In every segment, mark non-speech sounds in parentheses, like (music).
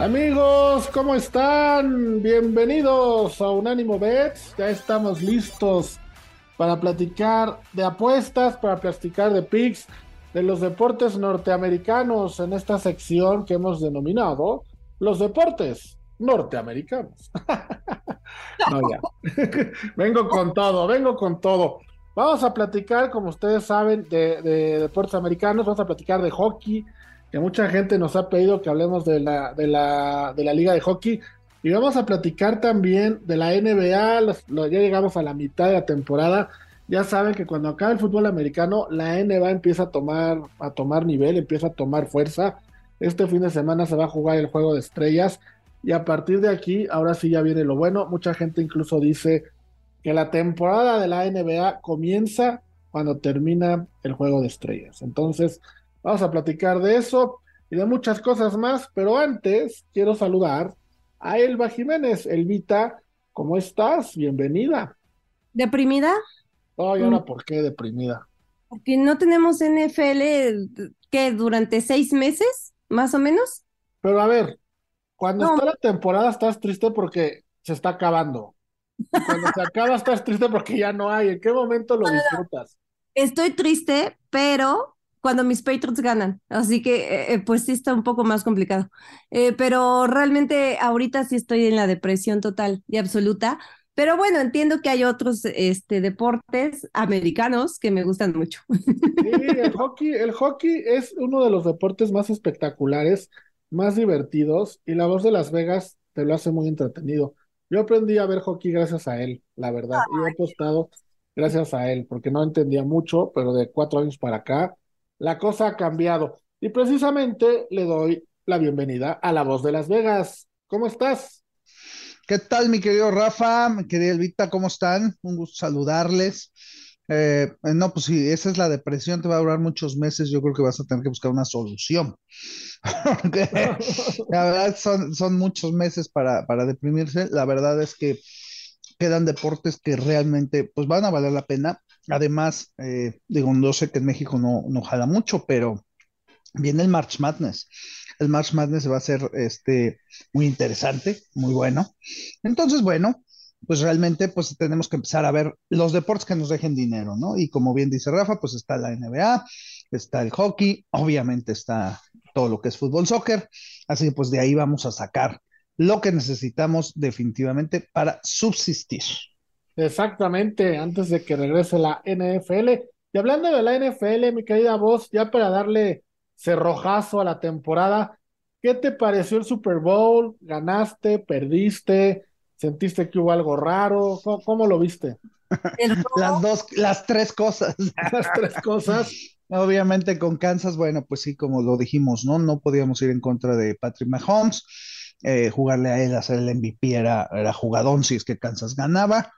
Amigos, ¿cómo están? Bienvenidos a Unánimo Bets. Ya estamos listos para platicar de apuestas, para platicar de picks, de los deportes norteamericanos en esta sección que hemos denominado los deportes norteamericanos. (laughs) (laughs) vengo con todo, vengo con todo. Vamos a platicar, como ustedes saben, de, de, deportes americanos, vamos a platicar de hockey, que mucha gente nos ha pedido que hablemos de la, de la, de la liga de hockey. Y vamos a platicar también de la NBA, ya llegamos a la mitad de la temporada. Ya saben que cuando acaba el fútbol americano, la NBA empieza a tomar, a tomar nivel, empieza a tomar fuerza. Este fin de semana se va a jugar el juego de estrellas. Y a partir de aquí, ahora sí ya viene lo bueno. Mucha gente incluso dice que la temporada de la NBA comienza cuando termina el juego de estrellas. Entonces, vamos a platicar de eso y de muchas cosas más. Pero antes, quiero saludar a Elba Jiménez. Elvita, ¿cómo estás? Bienvenida. ¿Deprimida? Ay, ahora, ¿por qué deprimida? Porque no tenemos NFL, ¿qué? ¿Durante seis meses, más o menos? Pero a ver, cuando está la temporada estás triste porque se está acabando. Cuando se acaba (laughs) estás triste porque ya no hay. ¿En qué momento lo disfrutas? Estoy triste, pero cuando mis Patriots ganan. Así que, eh, pues sí está un poco más complicado. Eh, pero realmente ahorita sí estoy en la depresión total y absoluta. Pero bueno, entiendo que hay otros este, deportes americanos que me gustan mucho. Sí, (laughs) el hockey, el hockey es uno de los deportes más espectaculares, más divertidos, y la voz de Las Vegas te lo hace muy entretenido. Yo aprendí a ver hockey gracias a él, la verdad, y he apostado gracias a él, porque no entendía mucho, pero de cuatro años para acá la cosa ha cambiado. Y precisamente le doy la bienvenida a la voz de Las Vegas. ¿Cómo estás? ¿Qué tal, mi querido Rafa? Mi querida Elvita, ¿cómo están? Un gusto saludarles. Eh, no, pues sí, esa es la depresión, te va a durar muchos meses, yo creo que vas a tener que buscar una solución. (laughs) (laughs) la verdad son, son muchos meses para, para deprimirse. La verdad es que quedan deportes que realmente pues van a valer la pena Además, eh, digo, no sé que en México no, no jala mucho, pero viene el March Madness. El March Madness va a ser este, muy interesante, muy bueno. Entonces, bueno, pues realmente pues tenemos que empezar a ver los deportes que nos dejen dinero, ¿no? Y como bien dice Rafa, pues está la NBA, está el hockey, obviamente está todo lo que es fútbol, soccer, así que pues de ahí vamos a sacar lo que necesitamos definitivamente para subsistir. Exactamente, antes de que regrese la NFL. Y hablando de la NFL, mi querida voz, ya para darle cerrojazo a la temporada, ¿qué te pareció el Super Bowl? ¿Ganaste? ¿Perdiste? ¿Sentiste que hubo algo raro? ¿Cómo, lo viste? (laughs) las dos, las tres cosas. (laughs) (laughs) las tres cosas. Obviamente con Kansas, bueno, pues sí, como lo dijimos, ¿no? No podíamos ir en contra de Patrick Mahomes. Eh, jugarle a él, hacer el MVP era, era jugadón si es que Kansas ganaba.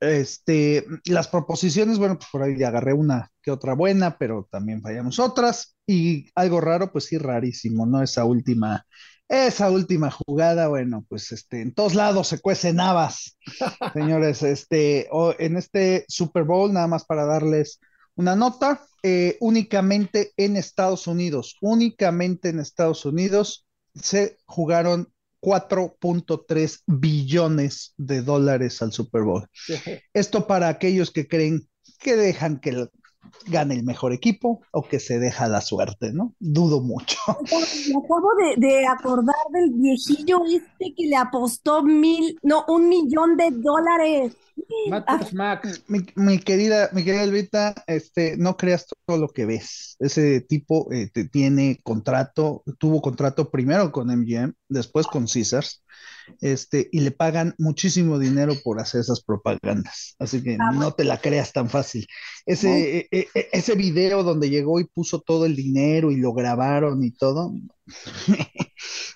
Este, las proposiciones, bueno, pues por ahí agarré una que otra buena, pero también fallamos otras. Y algo raro, pues sí, rarísimo, ¿no? Esa última, esa última jugada, bueno, pues este, en todos lados se cuecen habas, (laughs) señores. Este, en este Super Bowl, nada más para darles una nota, eh, únicamente en Estados Unidos, únicamente en Estados Unidos se jugaron 4.3 billones de dólares al Super Bowl. (laughs) Esto para aquellos que creen que dejan que gane el mejor equipo o que se deja la suerte, ¿no? Dudo mucho. (laughs) Me acabo de, acordar del viejillo este que le apostó mil, no, un millón de dólares. Ah. Mi, querida, mi querida Elvita, este, no creas todo lo que ves. Ese tipo eh, tiene contrato, tuvo contrato primero con MGM, después con Caesars, este, y le pagan muchísimo dinero por hacer esas propagandas. Así que ah, no te la creas tan fácil. Ese, e, e, e, ese video donde llegó y puso todo el dinero y lo grabaron y todo. (laughs)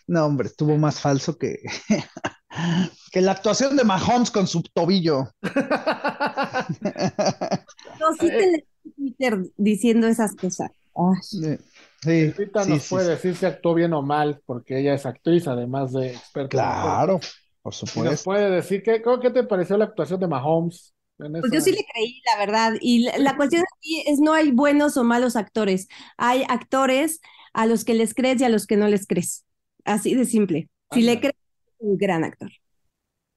no, hombre, estuvo más falso que (laughs) Que la actuación de Mahomes con su tobillo. (laughs) No, sí te Twitter diciendo esas cosas. Ay. Sí, sí, Ahorita sí, nos sí, puede sí. decir si actuó bien o mal, porque ella es actriz, además de experta. Claro, por. Y nos supuesto. puede decir, ¿qué, cómo- qué te pareció la actuación de Mahomes? En Pues yo sí le creí, la verdad. Y la, la cuestión aquí es no hay buenos o malos actores. Hay actores a los que les crees y a los que no les crees. Así de simple. Si le crees, un gran actor.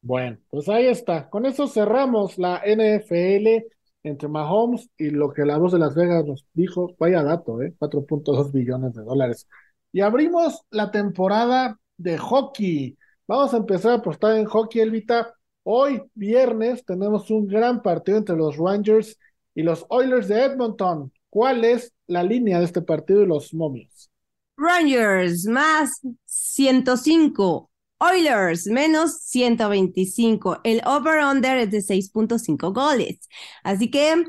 Bueno, pues ahí está. Con eso cerramos la NFL entre Mahomes y lo que la voz de Las Vegas nos dijo. Vaya dato, ¿eh? 4.2 billones de dólares. Y abrimos la temporada de hockey. Vamos a empezar a apostar en hockey, Elvita. Hoy, viernes, tenemos un gran partido entre los Rangers y los Oilers de Edmonton. ¿Cuál es la línea de este partido y los momios? Rangers más 105. Oilers menos 125. El over-under es de 6.5 goles. Así que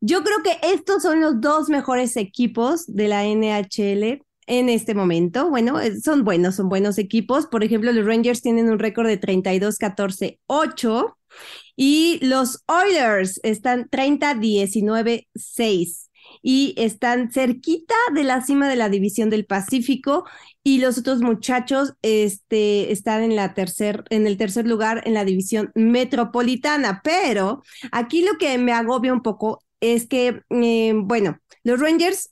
yo creo que estos son los dos mejores equipos de la NHL en este momento. Bueno, eh, son buenos, son buenos equipos. Por ejemplo, los Rangers tienen un récord de 32-14-8 y los Oilers están 30-19-6 y están cerquita de la cima de la división del Pacífico y los otros muchachos este, están en, la tercer, en el tercer lugar en la división metropolitana. Pero aquí lo que me agobia un poco es que, eh, bueno, los Rangers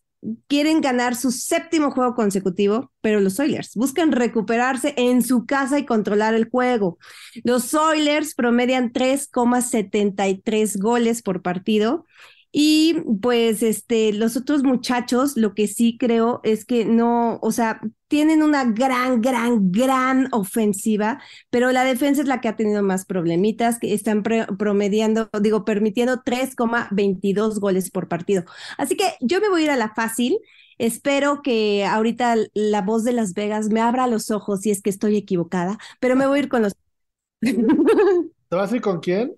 quieren ganar su séptimo juego consecutivo, pero los Oilers buscan recuperarse en su casa y controlar el juego. Los Oilers promedian 3,73 goles por partido. Y pues este, los otros muchachos, lo que sí creo es que no, o sea, tienen una gran, gran, gran ofensiva, pero la defensa es la que ha tenido más problemitas, que están promediando, digo, permitiendo 3,22 goles por partido. Así que yo me voy a ir a la fácil. Espero que ahorita la voz de Las Vegas me abra los ojos si es que estoy equivocada, pero me voy a ir con los, ¿Te vas a ir con quién?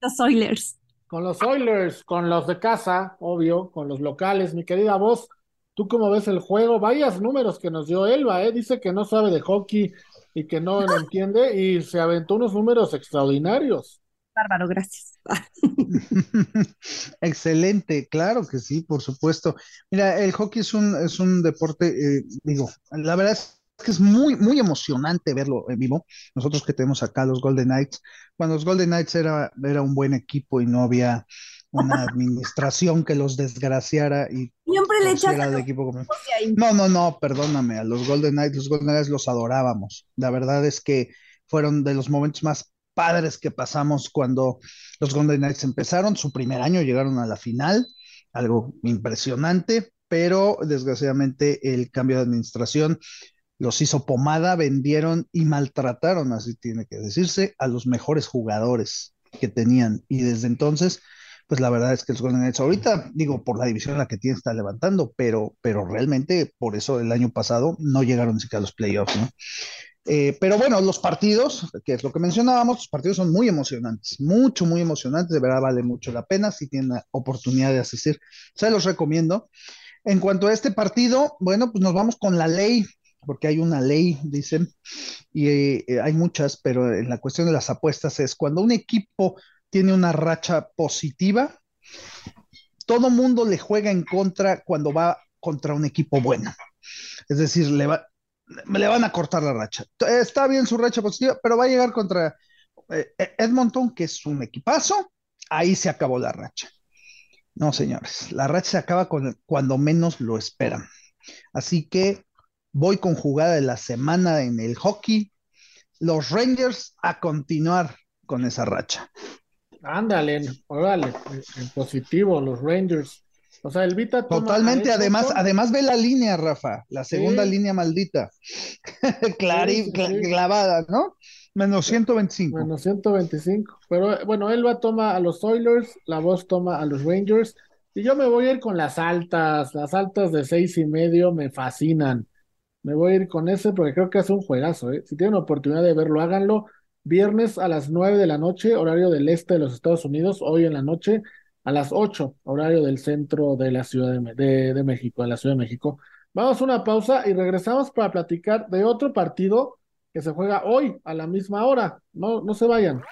los Oilers. Con los Oilers, con los de casa, obvio, con los locales. Mi querida voz, ¿tú cómo ves el juego? Vayas números que nos dio Elba, ¿eh? Dice que no sabe de hockey y que no lo entiende y se aventó unos números extraordinarios. Bárbaro, gracias. (laughs) Excelente, claro que sí, por supuesto. Mira, el hockey es un, es un deporte, eh, digo, la verdad es que es muy, muy emocionante verlo en vivo. Nosotros que tenemos acá los Golden Knights, cuando los Golden Knights era, era un buen equipo y no había una (laughs) administración que los desgraciara y Siempre le echas torciera a al equipo como... No, no, no, perdóname, a los Golden Knights, los Golden Knights los adorábamos. La verdad es que fueron de los momentos más padres que pasamos cuando los Golden Knights empezaron. Su primer año llegaron a la final, algo impresionante, pero desgraciadamente el cambio de administración los hizo pomada, vendieron y maltrataron, así tiene que decirse, a los mejores jugadores que tenían. Y desde entonces, pues la verdad es que los Golden Knights ahorita, digo, por la división en la que tiene, está levantando, pero, pero realmente por eso el año pasado no llegaron ni siquiera a los playoffs, ¿no? Eh, pero bueno, los partidos, que es lo que mencionábamos, los partidos son muy emocionantes, mucho, muy emocionantes, de verdad vale mucho la pena si tienen la oportunidad de asistir, se los recomiendo. En cuanto a este partido, bueno, pues nos vamos con la ley, porque hay una ley, dicen, y eh, hay muchas, pero en la cuestión de las apuestas es cuando un equipo tiene una racha positiva, todo mundo le juega en contra cuando va contra un equipo bueno. Es decir, le, va, le van a cortar la racha. Está bien su racha positiva, pero va a llegar contra eh, Edmonton, que es un equipazo, ahí se acabó la racha. No, señores, la racha se acaba cuando menos lo esperan. Así que voy con jugada de la semana en el hockey. Los Rangers a continuar con esa racha. Ándale, órale, en, positivo, los Rangers. O sea, el Vita Totalmente, además, además ve la línea, Rafa, la segunda Sí. línea maldita. (laughs) Clari, Sí, sí, cla- sí. clavada, ¿no? Menos 125. Menos 125. Pero bueno, Elba toma a los Oilers, la voz toma a los Rangers. Y yo me voy a ir con las altas. Las altas de seis y medio me fascinan. Me voy a ir con ese porque creo que es un juegazo, ¿eh? Si tienen oportunidad de verlo, háganlo. Viernes a las 9 de la noche, horario del este de los Estados Unidos, hoy en la noche, a las 8, horario del centro de la Ciudad de, de México, de la Ciudad de México. Vamos a una pausa y regresamos para platicar de otro partido que se juega hoy a la misma hora. No, no se vayan.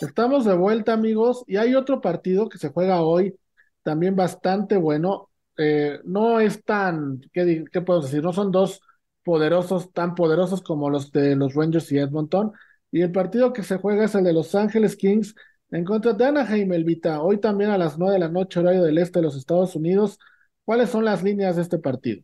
Estamos de vuelta, amigos, y hay otro partido que se juega hoy, también bastante bueno. Eh, no es tan, ¿qué, ¿qué puedo decir? No son dos poderosos, tan poderosos como los de los Rangers y Edmonton. Y el partido que se juega es el de Los Ángeles Kings en contra de Anaheim, Elvita. Hoy también a las nueve de la noche, horario del este de los Estados Unidos. ¿Cuáles son las líneas de este partido?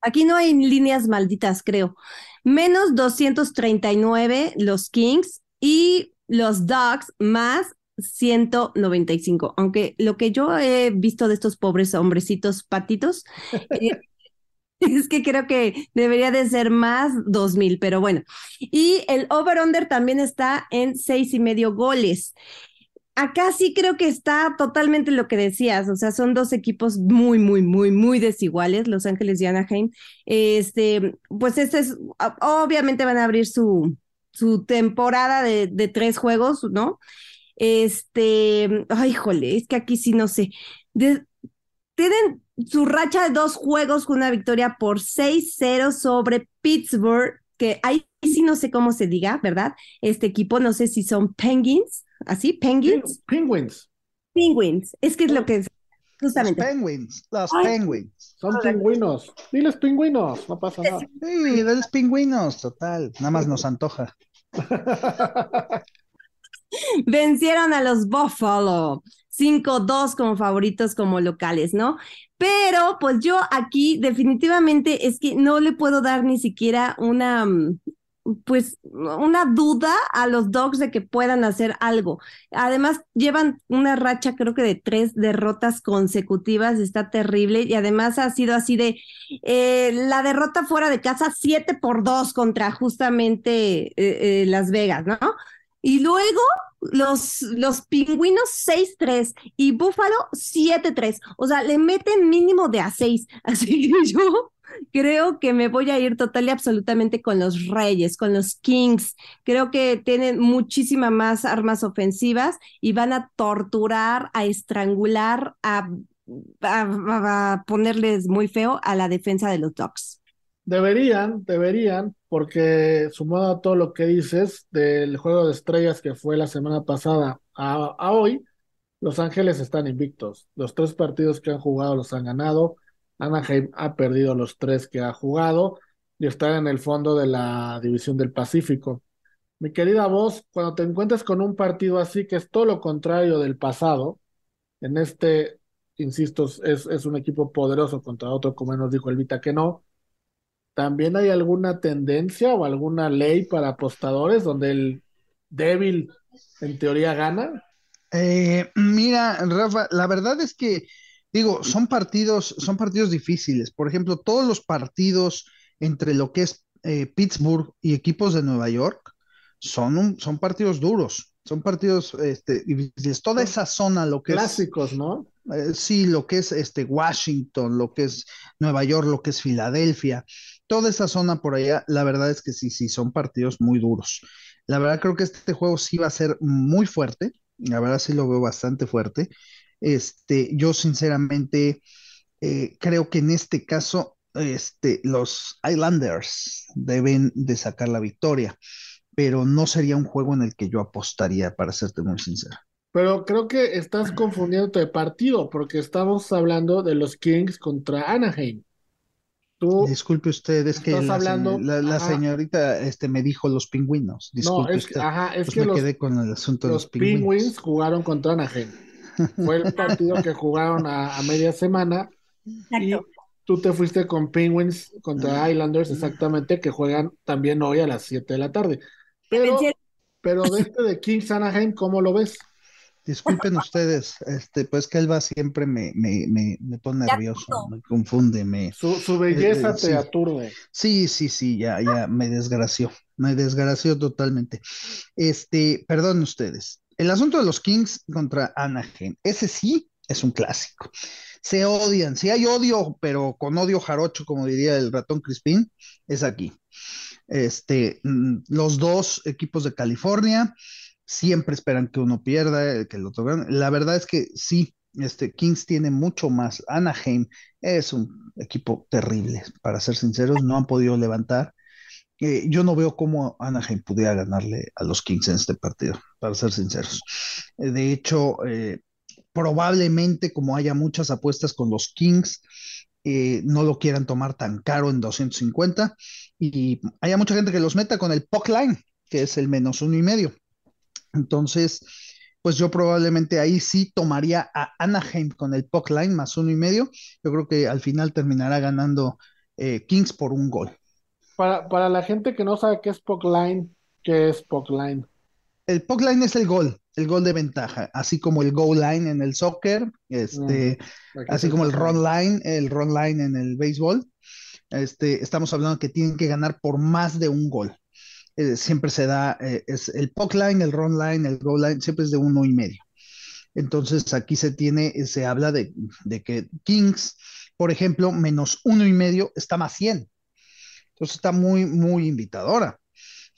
Aquí no hay líneas malditas, creo. Menos 239 los Kings y los Dogs más 195. Aunque lo que yo he visto de estos pobres hombrecitos patitos eh, (laughs) es que creo que debería de ser más 2000, pero bueno. Y el over-under también está en seis y medio goles acá sí creo que está totalmente lo que decías, o sea, son dos equipos muy, muy, muy, muy desiguales, Los Ángeles y Anaheim. Este, pues este es, obviamente van a abrir su, su temporada de, de tres juegos, ¿no? Este, ay, jole, es que aquí sí no sé. tienen su racha de dos juegos con una victoria por 6-0 sobre Pittsburgh, que ahí sí no sé cómo se diga, ¿verdad? Este equipo, no sé si son Penguins ¿Así? ¿Penguins? Penguins. Penguins. Es que es lo que es. Justamente. Los penguins, los penguins. Son pingüinos. Diles pingüinos, no pasa nada. Sí, diles pingüinos, total. Nada más nos antoja. (laughs) (laughs) Vencieron a los Buffalo. 5-2 como favoritos, como locales, ¿no? Pero pues yo aquí definitivamente es que no le puedo dar ni siquiera una, mm, pues una duda a los Dogs de que puedan hacer algo. Además, llevan una racha creo que de tres derrotas consecutivas, está terrible y además ha sido así de eh, la derrota fuera de casa 7 por 2 contra justamente eh, eh, Las Vegas, ¿no? Y luego los, los pingüinos 6-3 y Búfalo 7-3. O sea, le meten mínimo de a 6. (laughs) Así que yo creo que me voy a ir total y absolutamente con los Reyes, con los Kings. Creo que tienen muchísimas más armas ofensivas y van a torturar, a estrangular, a, a, ponerles muy feo a la defensa de los Ducks. Deberían, deberían, porque sumado a todo lo que dices del juego de estrellas que fue la semana pasada a, hoy, Los Ángeles están invictos. Los tres partidos que han jugado los han ganado Anaheim ha perdido los tres que ha jugado y está en el fondo de la división del Pacífico. Mi querida voz, cuando te encuentras con un partido así que es todo lo contrario del pasado, en este, insisto, es, es un equipo poderoso contra otro, como nos dijo Elvita que no, ¿también hay alguna tendencia o alguna ley para apostadores donde el débil en teoría gana? Eh, mira, Rafa, la verdad es que Digo, son partidos, son partidos difíciles. Por ejemplo, todos los partidos entre lo que es eh, Pittsburgh y equipos de Nueva York son, son partidos duros, son partidos este, difíciles. Toda esa zona, lo que Clásicos, ¿no? Eh, sí, lo que es este, Washington, lo que es Nueva York, lo que es Filadelfia, toda esa zona por allá, la verdad es que sí, sí, son partidos muy duros. La verdad creo que este juego sí va a ser muy fuerte, la verdad sí lo veo bastante fuerte. Este, yo sinceramente eh, creo que en este caso este, los Islanders deben de sacar la victoria, pero no sería un juego en el que yo apostaría, para serte muy sincero. Pero creo que estás confundiendo de partido, porque estamos hablando de los Kings contra Anaheim. Disculpe usted, es que la, señorita este, me dijo los pingüinos. Disculpe no, es, usted. Ajá, es pues que me los, quedé con el asunto de los pingüinos. Penguins jugaron contra Anaheim. Fue el partido que jugaron a, media semana. Y tú te fuiste con Penguins contra Islanders, exactamente, que juegan también hoy a las 7 de la tarde. Pero, pero de este de Kings Anaheim, ¿cómo lo ves? Disculpen (laughs) ustedes, este, pues que Elba siempre me, me, me, me pone nervioso, me confunde, me... Su, belleza eh, te aturde. Sí, sí, sí, ya, ya me desgració, me desgració totalmente. Este, perdón ustedes, el asunto de los Kings contra Anaheim, ese sí es un clásico. Se odian, si hay odio, pero con odio jarocho, como diría el ratón Crispín, es aquí. Este, mm, los dos equipos de California siempre esperan que uno pierda, que el otro gane. La verdad es que sí, este Kings tiene mucho más. Anaheim es un equipo terrible, para ser sinceros, no han podido levantar. eh, yo no veo cómo Anaheim pudiera ganarle a los Kings en este partido, para ser sinceros. Eh, de hecho, eh, probablemente como haya muchas apuestas con los Kings, no lo quieran tomar tan caro en 250 y haya mucha gente que los meta con el puck line, que es el menos uno y medio. Entonces, pues yo probablemente ahí sí tomaría a Anaheim con el puck line más uno y medio. Yo creo que al final terminará ganando Kings por un gol. Para, para la gente que no sabe qué es puck line, ¿qué es puck line? El puck line es el gol, el gol de ventaja, así como el goal line en el soccer, este, mm, así como el run line, el run line en el béisbol. Este, estamos hablando que tienen que ganar por más de un gol. Eh, siempre se da, eh, es el puck line, el run line, el goal line, siempre es de uno y medio. Entonces aquí se tiene, se habla de, de que Kings, por ejemplo, menos uno y medio está más 100. Entonces está muy, muy invitadora.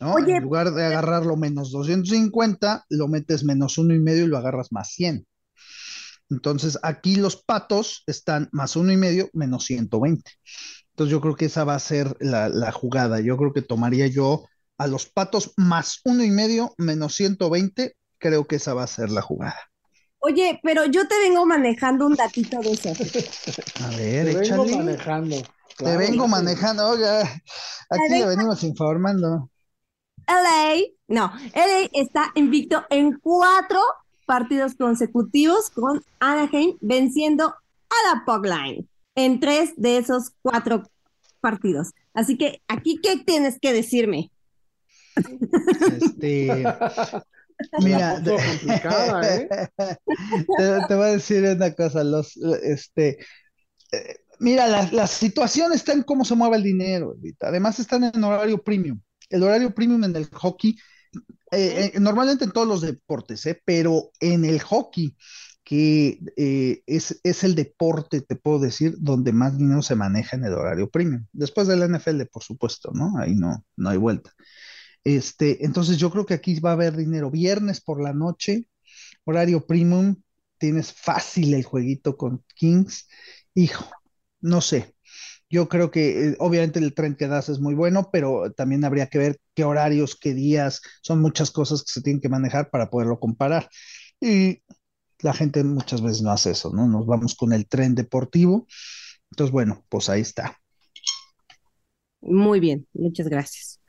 ¿no? en lugar de agarrarlo menos 250, lo metes menos uno y medio y lo agarras más 100. Entonces aquí los patos están más uno y medio, menos 120. Entonces yo creo que esa va a ser la, la jugada. Yo creo que tomaría yo a los patos más uno y medio, menos 120. Creo que esa va a ser la jugada. Oye, pero yo te vengo manejando un datito de eso. A ver, te vengo manejando. Te vengo manejando, oiga, aquí le venimos informando. LA, no, LA está invicto en cuatro partidos consecutivos con Anaheim venciendo a la Pogline en tres de esos cuatro partidos. Así que aquí, ¿qué tienes que decirme? Este, (laughs) mira, ¿eh? (laughs) te, voy a decir una cosa, los, este, eh, Mira, la, situación está en cómo se mueve el dinero, Además están en horario premium. El horario premium en el hockey, eh, eh, normalmente en todos los deportes, ¿eh? pero en el hockey, que es, es, el deporte, te puedo decir, donde más dinero se maneja en el horario premium. Después del NFL, por supuesto, ¿no? Ahí no, no hay vuelta. Este, entonces yo creo que aquí va a haber dinero. Viernes por la noche, horario premium, tienes fácil el jueguito con Kings. Hijo, no sé. Yo creo que eh, obviamente el tren que das es muy bueno, pero también habría que ver qué horarios, qué días, son muchas cosas que se tienen que manejar para poderlo comparar. Y la gente muchas veces no hace eso, ¿no? Nos vamos con el tren deportivo. Entonces, bueno, pues ahí está. Muy bien, muchas gracias.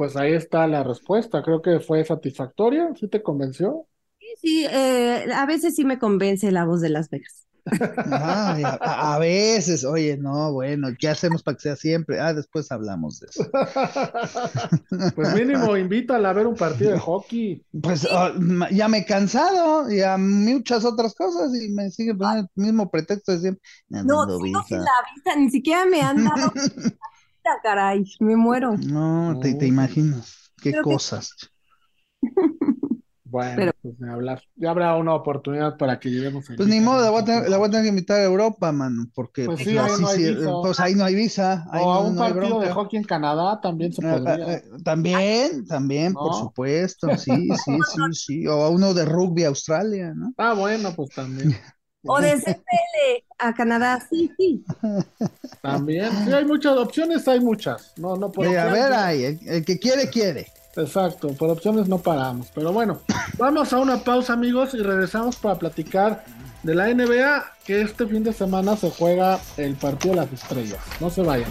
Pues ahí está la respuesta. Creo que fue satisfactoria. ¿Sí te convenció? Sí, sí, eh, a veces sí me convence la voz de Las Vegas a, veces, oye, no, bueno, ¿qué hacemos para que sea siempre? Ah, después hablamos de eso. (laughs) pues mínimo, invítala a ver un partido de hockey. Pues ah, ya me he cansado y a muchas otras cosas y me sigue poniendo el mismo pretexto de siempre. No, no, no la vista, ni siquiera me han dado. (laughs) caray, me muero. No, te, te imaginas, qué cosas. Bueno, pues hablar. Ya habrá una oportunidad para que lleguemos Pues ni modo, la voy, a tener, que invitar a Europa, mano, porque pues, pues ahí, no hay visa. pues ahí no hay visa. o a un partido de hockey en Canadá también se ah, podría. Eh, también, también, por supuesto, sí, sí, sí, (laughs) sí. O a uno de rugby a Australia, ¿no? Ah, bueno, pues también. (laughs) O de (laughs) CPL a Canadá, sí, sí. También, sí, hay muchas opciones, hay muchas. No, no puedo. a ver, hay, el que quiere, quiere. Exacto, por opciones no paramos. Pero bueno, vamos a una pausa amigos y regresamos para platicar de la NBA, que este fin de semana se juega el partido de las estrellas. No se vayan.